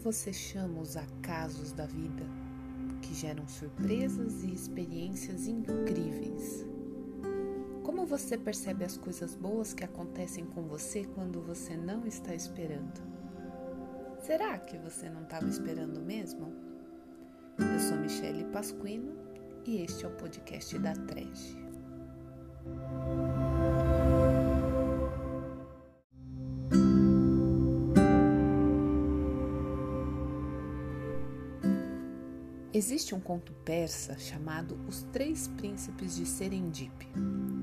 você chama os acasos da vida que geram surpresas e experiências incríveis? Como você percebe as coisas boas que acontecem com você quando você não está esperando? Será que você não estava esperando mesmo? Eu sou Michele Pasquino e este é o podcast da Trege. Existe um conto persa chamado Os Três Príncipes de Serendip,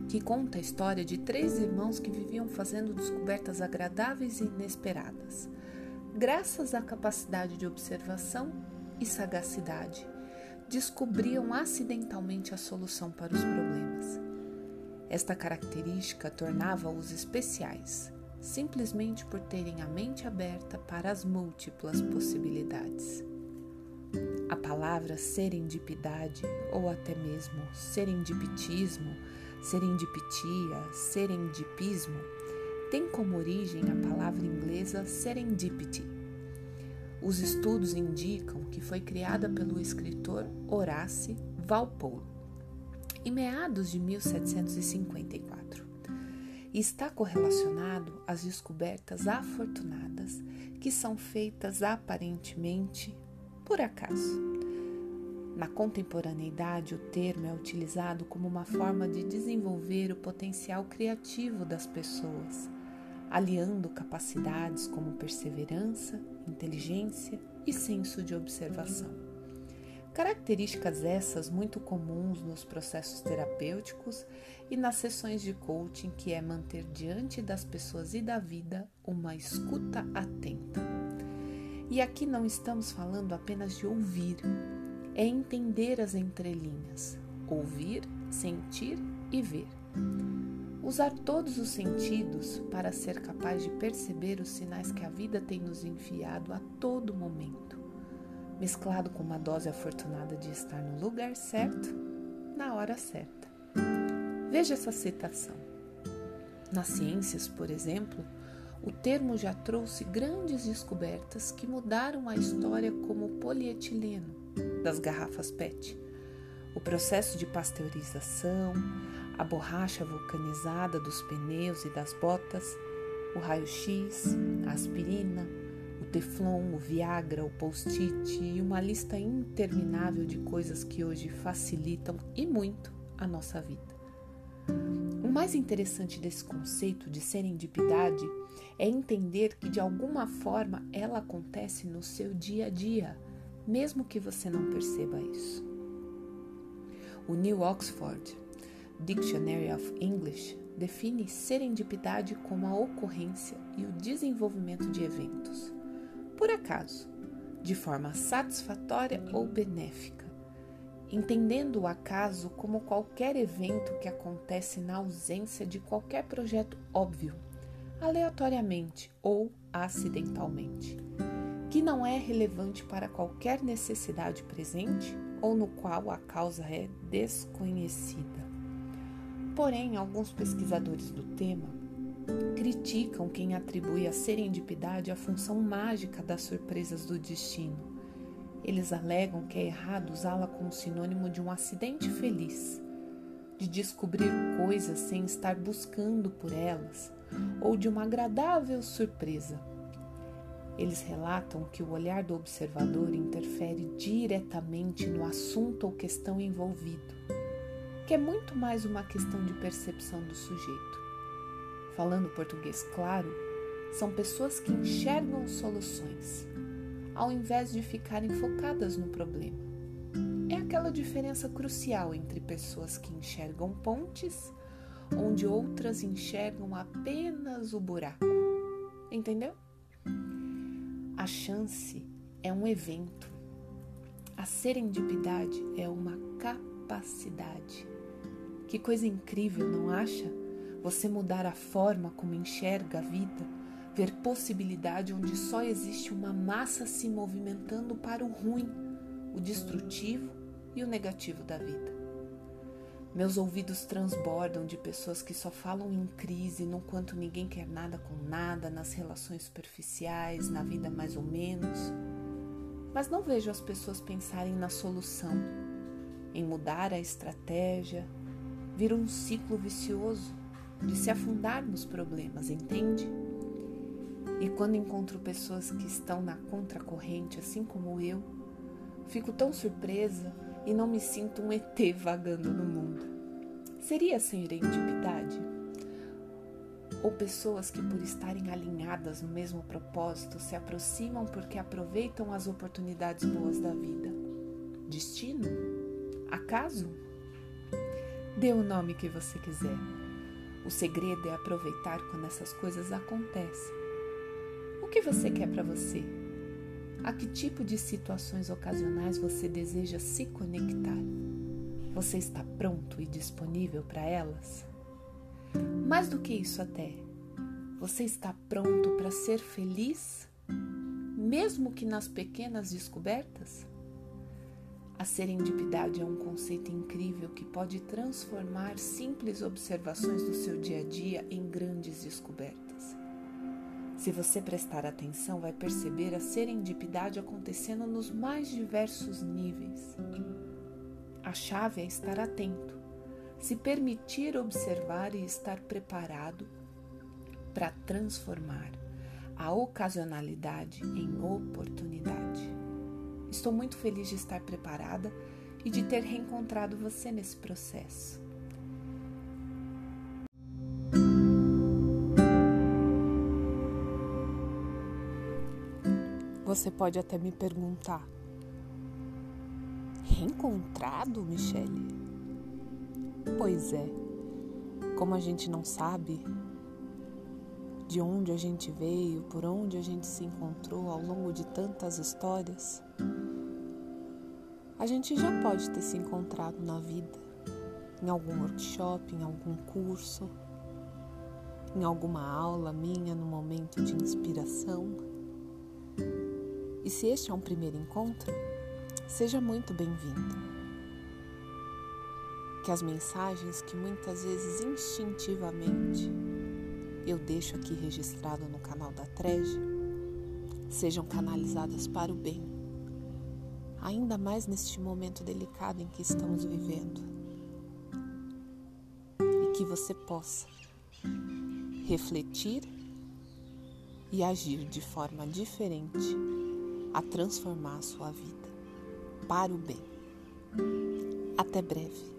que conta a história de três irmãos que viviam fazendo descobertas agradáveis e inesperadas, graças à capacidade de observação e sagacidade. Descobriam acidentalmente a solução para os problemas. Esta característica tornava-os especiais, simplesmente por terem a mente aberta para as múltiplas possibilidades. A palavra serendipidade ou até mesmo serendipitismo, serendipitia, serendipismo tem como origem a palavra inglesa serendipity. Os estudos indicam que foi criada pelo escritor Horace Walpole em meados de 1754 e está correlacionado às descobertas afortunadas que são feitas aparentemente por acaso. Na contemporaneidade, o termo é utilizado como uma forma de desenvolver o potencial criativo das pessoas, aliando capacidades como perseverança, inteligência e senso de observação. Características essas muito comuns nos processos terapêuticos e nas sessões de coaching, que é manter diante das pessoas e da vida uma escuta atenta. E aqui não estamos falando apenas de ouvir, é entender as entrelinhas, ouvir, sentir e ver. Usar todos os sentidos para ser capaz de perceber os sinais que a vida tem nos enviado a todo momento, mesclado com uma dose afortunada de estar no lugar certo, na hora certa. Veja essa citação. Nas ciências, por exemplo, o termo já trouxe grandes descobertas que mudaram a história, como o polietileno das garrafas PET, o processo de pasteurização, a borracha vulcanizada dos pneus e das botas, o raio-x, a aspirina, o teflon, o Viagra, o post-it e uma lista interminável de coisas que hoje facilitam e muito a nossa vida. O mais interessante desse conceito de serendipidade é entender que de alguma forma ela acontece no seu dia a dia, mesmo que você não perceba isso. O New Oxford Dictionary of English define serendipidade como a ocorrência e o desenvolvimento de eventos, por acaso, de forma satisfatória ou benéfica, entendendo o acaso como qualquer evento que acontece na ausência de qualquer projeto óbvio aleatoriamente ou acidentalmente, que não é relevante para qualquer necessidade presente ou no qual a causa é desconhecida. Porém, alguns pesquisadores do tema criticam quem atribui à serendipidade a função mágica das surpresas do destino. Eles alegam que é errado usá-la como sinônimo de um acidente feliz, de descobrir coisas sem estar buscando por elas ou de uma agradável surpresa. Eles relatam que o olhar do observador interfere diretamente no assunto ou questão envolvido, que é muito mais uma questão de percepção do sujeito. Falando português claro, são pessoas que enxergam soluções, ao invés de ficarem focadas no problema. É aquela diferença crucial entre pessoas que enxergam pontes onde outras enxergam apenas o buraco. Entendeu? A chance é um evento. A serendipidade é uma capacidade. Que coisa incrível, não acha? Você mudar a forma como enxerga a vida, ver possibilidade onde só existe uma massa se movimentando para o ruim, o destrutivo e o negativo da vida. Meus ouvidos transbordam de pessoas que só falam em crise, no quanto ninguém quer nada com nada, nas relações superficiais, na vida mais ou menos. mas não vejo as pessoas pensarem na solução, em mudar a estratégia, vir um ciclo vicioso de se afundar nos problemas, entende? E quando encontro pessoas que estão na contracorrente, assim como eu, fico tão surpresa e não me sinto um ET vagando no mundo. Seria serendipidade? Ou pessoas que, por estarem alinhadas no mesmo propósito, se aproximam porque aproveitam as oportunidades boas da vida? Destino? Acaso? Dê o nome que você quiser. O segredo é aproveitar quando essas coisas acontecem. O que você quer para você? A que tipo de situações ocasionais você deseja se conectar? Você está pronto e disponível para elas? Mais do que isso, até, você está pronto para ser feliz, mesmo que nas pequenas descobertas? A serendipidade é um conceito incrível que pode transformar simples observações do seu dia a dia em grandes descobertas. Se você prestar atenção, vai perceber a serendipidade acontecendo nos mais diversos níveis. A chave é estar atento, se permitir observar e estar preparado para transformar a ocasionalidade em oportunidade. Estou muito feliz de estar preparada e de ter reencontrado você nesse processo. Você pode até me perguntar: reencontrado, Michele? Pois é, como a gente não sabe de onde a gente veio, por onde a gente se encontrou ao longo de tantas histórias, a gente já pode ter se encontrado na vida, em algum workshop, em algum curso, em alguma aula minha no momento de inspiração. E se este é um primeiro encontro, seja muito bem-vindo. Que as mensagens que muitas vezes instintivamente eu deixo aqui registrado no canal da Trege sejam canalizadas para o bem ainda mais neste momento delicado em que estamos vivendo. E que você possa refletir e agir de forma diferente a transformar a sua vida para o bem. Até breve.